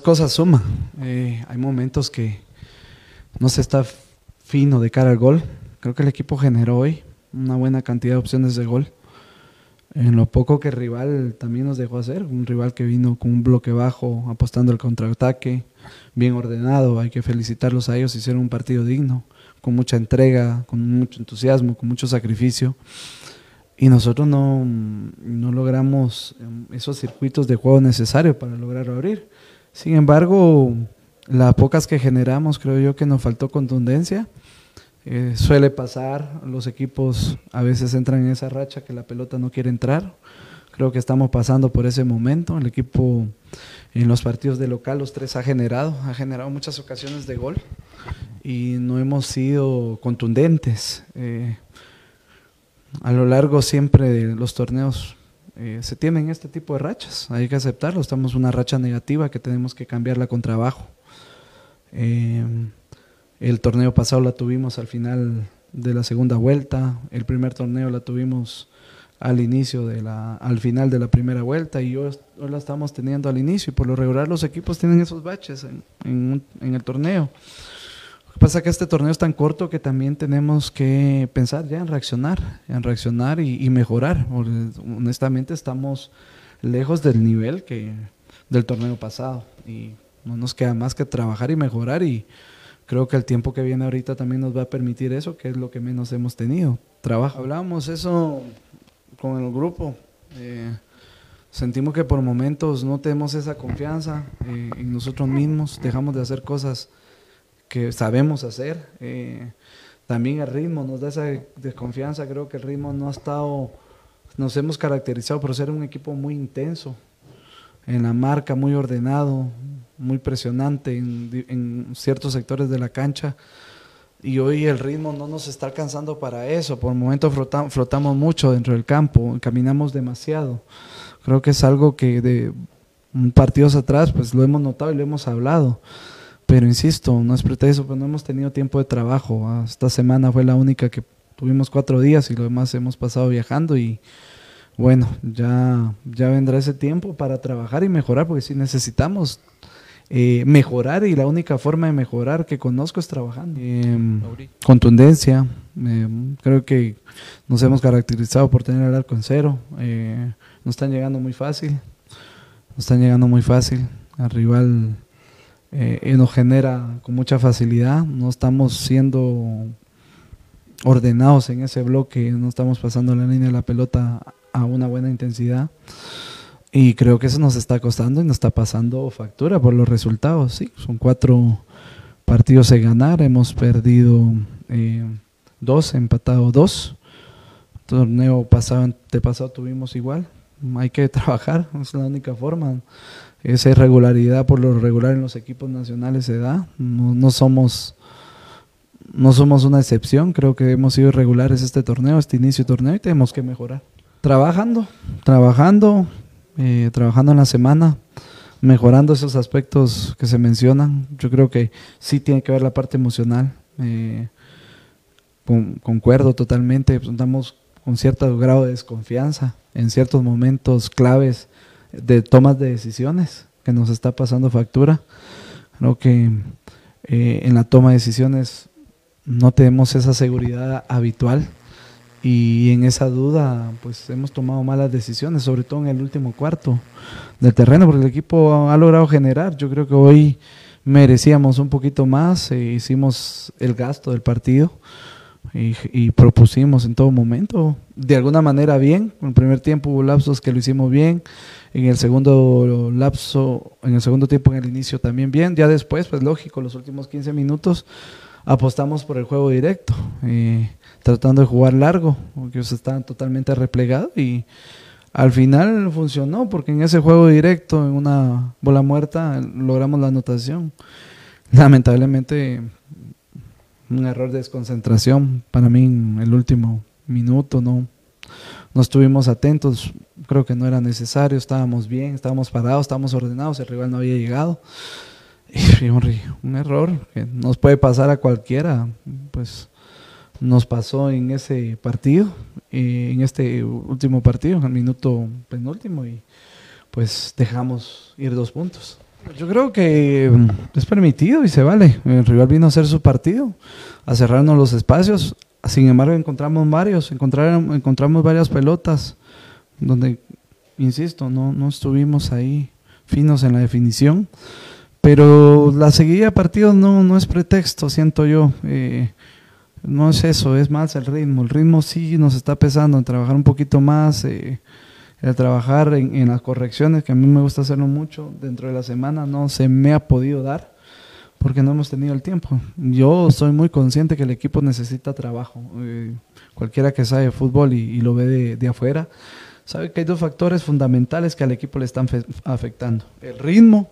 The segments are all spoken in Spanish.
esas cosas suman. Eh, hay momentos que no se está fino de cara al gol. Creo que el equipo generó hoy una buena cantidad de opciones de gol. En lo poco que el rival también nos dejó hacer, un rival que vino con un bloque bajo, apostando el contraataque, bien ordenado, hay que felicitarlos a ellos, hicieron un partido digno, con mucha entrega, con mucho entusiasmo, con mucho sacrificio. Y nosotros no, no logramos em, esos circuitos de juego necesarios para lograr abrir. Sin embargo, las pocas que generamos, creo yo que nos faltó contundencia. Eh, suele pasar, los equipos a veces entran en esa racha que la pelota no quiere entrar. Creo que estamos pasando por ese momento. El equipo en los partidos de local, los tres ha generado, ha generado muchas ocasiones de gol y no hemos sido contundentes. Eh, a lo largo siempre de los torneos eh, se tienen este tipo de rachas, hay que aceptarlo, estamos en una racha negativa que tenemos que cambiarla con trabajo. Eh, el torneo pasado la tuvimos al final de la segunda vuelta, el primer torneo la tuvimos al inicio de la, al final de la primera vuelta y hoy, la estamos teniendo al inicio y por lo regular los equipos tienen esos baches en, en el torneo. Pasa que este torneo es tan corto que también tenemos que pensar ya en reaccionar, en reaccionar y, mejorar. honestamente estamos lejos del nivel que del torneo pasado y no nos queda más que trabajar y mejorar y creo que el tiempo que viene ahorita también nos va a permitir eso, que es lo que menos hemos tenido. Trabajo. Hablábamos eso con el grupo. Eh, sentimos que por momentos no tenemos esa confianza eh, en nosotros mismos, dejamos de hacer cosas que sabemos hacer. Eh, también el ritmo nos da esa desconfianza, creo que el ritmo no ha estado, nos hemos caracterizado por ser un equipo muy intenso, en la marca, muy ordenado, muy presionante en, ciertos sectores de la cancha. Y hoy el ritmo no nos está alcanzando para eso. Por momentos flotamos, flotamos mucho dentro del campo, caminamos demasiado. Creo que es algo que de partidos atrás pues lo hemos notado y lo hemos hablado. Pero insisto, no es pretexto, pero no hemos tenido tiempo de trabajo. Esta semana fue la única que tuvimos cuatro días y lo demás hemos pasado viajando y bueno, ya, ya vendrá ese tiempo para trabajar y mejorar, porque sí necesitamos eh, mejorar y la única forma de mejorar que conozco es trabajando. Em, contundencia, em, creo que nos hemos caracterizado por tener el arco en cero, eh, nos están llegando muy fácil, nos están llegando muy fácil, al rival eh, nos genera con mucha facilidad. No estamos siendo ordenados en ese bloque, no estamos pasando la línea de la pelota a una buena intensidad. Y creo que eso nos está costando y nos está pasando factura por los resultados. Sí, son cuatro partidos de ganar, hemos perdido eh, dos, empatado dos. Torneo pasado, pasado tuvimos igual. Hay que trabajar, es la única forma esa irregularidad por lo regular en los equipos nacionales se da. No, somos no somos una excepción, creo que hemos sido irregulares este torneo, este inicio de torneo y tenemos que mejorar. Trabajando, trabajando, eh, trabajando en la semana, mejorando esos aspectos que se mencionan. Yo creo que sí tiene que ver la parte emocional. Eh, concuerdo totalmente, estamos con cierto grado de desconfianza en ciertos momentos claves de tomas de decisiones que nos está pasando factura. Creo que eh, en la toma de decisiones no tenemos esa seguridad habitual y en esa duda pues hemos tomado malas decisiones, sobre todo en el último cuarto del terreno, porque el equipo ha logrado generar. Yo creo que hoy merecíamos un poquito más, e hicimos el gasto del partido y, propusimos en todo momento, de alguna manera bien. En el primer tiempo hubo lapsos que lo hicimos bien, en el segundo lapso, en el segundo tiempo, en el inicio también bien. Ya después, pues lógico, los últimos 15 minutos apostamos por el juego directo, eh, tratando de jugar largo, porque ellos estaban totalmente replegados y al final funcionó, porque en ese juego directo, en una bola muerta, logramos la anotación. Lamentablemente un error de desconcentración para mí en el último minuto, no, no estuvimos atentos, creo que no era necesario, estábamos bien, estábamos parados, estábamos ordenados, el rival no había llegado. Y un, error que nos puede pasar a cualquiera, pues nos pasó en ese partido, en este último partido, en el minuto penúltimo, y pues dejamos ir dos puntos. Yo creo que mm, es permitido y se vale. El rival vino a hacer su partido, a cerrarnos los espacios. Sin embargo, encontramos varios, encontramos varias pelotas donde, insisto, no, no estuvimos ahí finos en la definición. Pero la seguida de partidos no, no es pretexto, siento yo. Eh, no es eso, es más el ritmo. El ritmo sí nos está pesando en trabajar un poquito más, eh, el trabajar en, las correcciones, que a mí me gusta hacerlo mucho dentro de la semana, no se me ha podido dar porque no hemos tenido el tiempo. Yo soy muy consciente que el equipo necesita trabajo. Eh, cualquiera que sabe fútbol y, lo ve de, afuera, sabe que hay dos factores fundamentales que al equipo le están afectando. El ritmo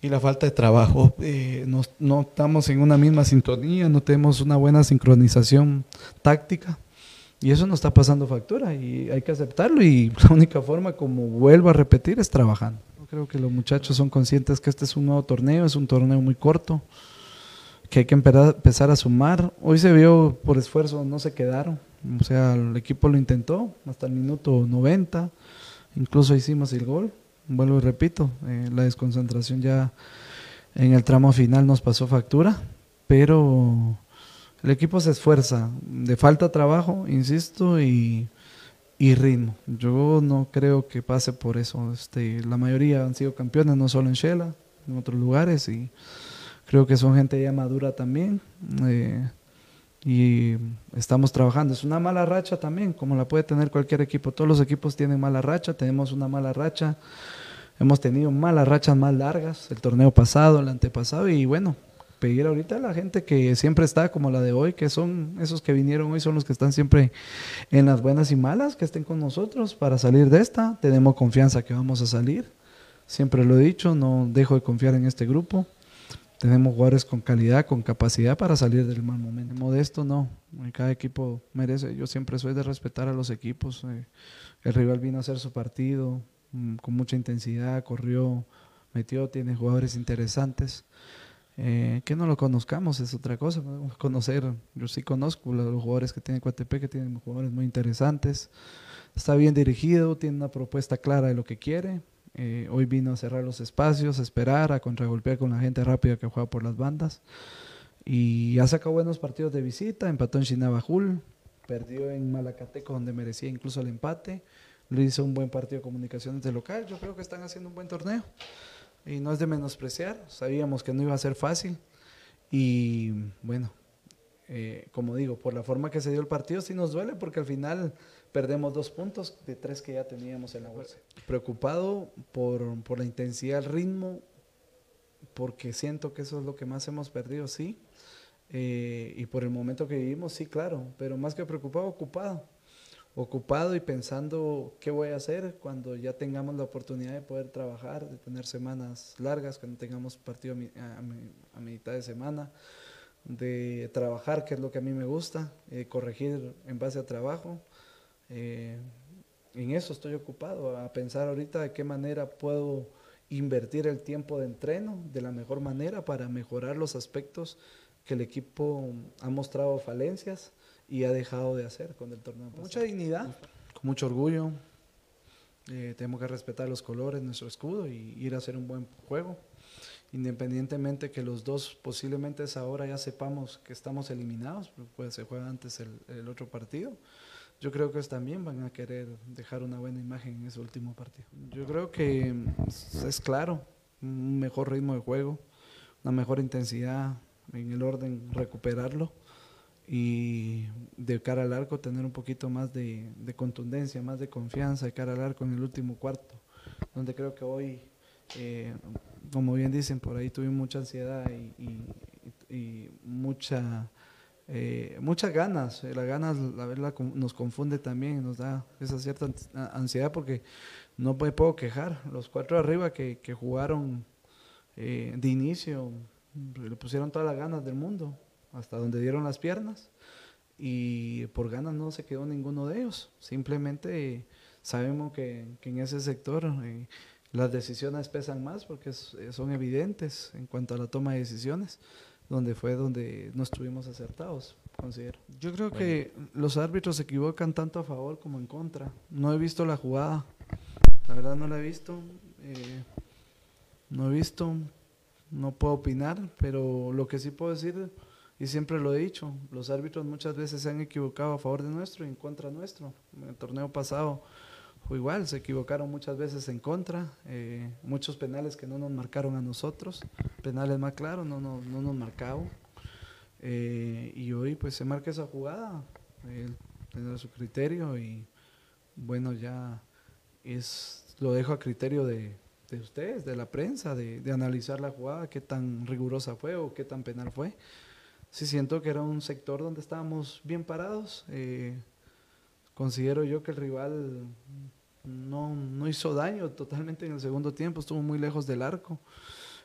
y la falta de trabajo. Eh, no, estamos en una misma sintonía, no tenemos una buena sincronización táctica. Y eso nos está pasando factura y hay que aceptarlo y la única forma, como vuelvo a repetir, es trabajando. Creo que los muchachos son conscientes que este es un nuevo torneo, es un torneo muy corto, que hay que empezar a sumar. Hoy se vio por esfuerzo, no se quedaron. O sea, el equipo lo intentó hasta el minuto 90, incluso hicimos el gol vuelvo y repito, eh, la desconcentración ya en el tramo final nos pasó factura, pero el equipo se esfuerza, de falta trabajo, insisto, y, ritmo. Yo no creo que pase por eso. Este, la mayoría han sido campeones, no solo en Shela, en otros lugares, y creo que son gente ya madura también. Eh, y estamos trabajando. Es una mala racha también, como la puede tener cualquier equipo. Todos los equipos tienen mala racha, tenemos una mala racha. Hemos tenido malas rachas más largas, el torneo pasado, el antepasado, y bueno, pedir ahorita a la gente que siempre está como la de hoy, que son esos que vinieron hoy, son los que están siempre en las buenas y malas, que estén con nosotros para salir de esta. Tenemos confianza que vamos a salir. Siempre lo he dicho, no dejo de confiar en este grupo. Tenemos jugadores con calidad, con capacidad para salir del mal momento. Modesto no, cada equipo merece. Yo siempre soy de respetar a los equipos. Eh, el rival vino a hacer su partido, Mm, con mucha intensidad, corrió, metió, tiene jugadores interesantes. Eh, que no lo conozcamos es otra cosa, podemos conocer, yo sí conozco los jugadores que tiene Coatepec, que tienen jugadores muy interesantes, está bien dirigido, tiene una propuesta clara de lo que quiere, eh, hoy vino a cerrar los espacios, a esperar, a contragolpear con la gente rápida que juega por las bandas, y ha sacado buenos partidos de visita, empató en Chinabajul, perdió en Malacateco donde merecía incluso el empate, le hizo un buen partido de comunicaciones de local. Yo creo que están haciendo un buen torneo. Y no es de menospreciar, sabíamos que no iba a ser fácil. Y bueno, eh, como digo, por la forma que se dio el partido, sí nos duele porque al final perdemos dos puntos de tres que ya teníamos en la bolsa. Preocupado por, por la intensidad, el ritmo, porque siento que eso es lo que más hemos perdido, sí. Eh, y por el momento que vivimos, sí, claro, pero más que preocupado, ocupado ocupado y pensando qué voy a hacer cuando ya tengamos la oportunidad de poder trabajar, de tener semanas largas, cuando tengamos partido a, mitad de semana, de trabajar, que es lo que a mí me gusta, eh, corregir en base a trabajo. Eh, en eso estoy ocupado, a pensar ahorita de qué manera puedo invertir el tiempo de entreno de la mejor manera para mejorar los aspectos que el equipo ha mostrado falencias y ha dejado de hacer con el torneo. Mucha dignidad, con mucho orgullo. Eh, tenemos que respetar los colores, nuestro escudo y ir a hacer un buen juego. Independientemente que los dos posiblemente ahora ya sepamos que estamos eliminados, pues se juega antes el, el otro partido. Yo creo que ellos también van a querer dejar una buena imagen en ese último partido. Yo creo que es claro, un mejor ritmo de juego, una mejor intensidad en el orden, recuperarlo y de cara al arco tener un poquito más de, contundencia, más de confianza de cara al arco en el último cuarto, donde creo que hoy, eh, como bien dicen, por ahí tuvimos mucha ansiedad y, mucha, eh, muchas ganas. Las ganas, la verdad, nos confunde también, nos da esa cierta ansiedad porque no me puedo quejar. Los cuatro arriba que, jugaron eh, de inicio, le pusieron todas las ganas del mundo hasta donde dieron las piernas y por ganas no se quedó ninguno de ellos. Simplemente sabemos que, en ese sector eh, las decisiones pesan más porque son evidentes en cuanto a la toma de decisiones, donde fue donde no estuvimos acertados, considero. Yo creo que los árbitros se equivocan tanto a favor como en contra. No he visto la jugada, la verdad no la he visto. Eh, no he visto, no puedo opinar, pero lo que sí puedo decir, y siempre lo he dicho, los árbitros muchas veces se han equivocado a favor de nuestro y en contra nuestro. En el torneo pasado fue igual, se equivocaron muchas veces en contra, eh, muchos penales que no nos marcaron a nosotros, penales más claros, no, no, no nos marcaron. Eh, y hoy pues se marca esa jugada, eh, tendrá su criterio y bueno, ya es lo dejo a criterio de, de ustedes, de la prensa, de, analizar la jugada, qué tan rigurosa fue o qué tan penal fue. Sí siento que era un sector donde estábamos bien parados. Eh, considero yo que el rival no, no, hizo daño totalmente en el segundo tiempo, estuvo muy lejos del arco.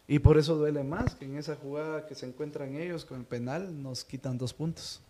Y por eso duele más que en esa jugada que se encuentran ellos con el penal nos quitan dos puntos.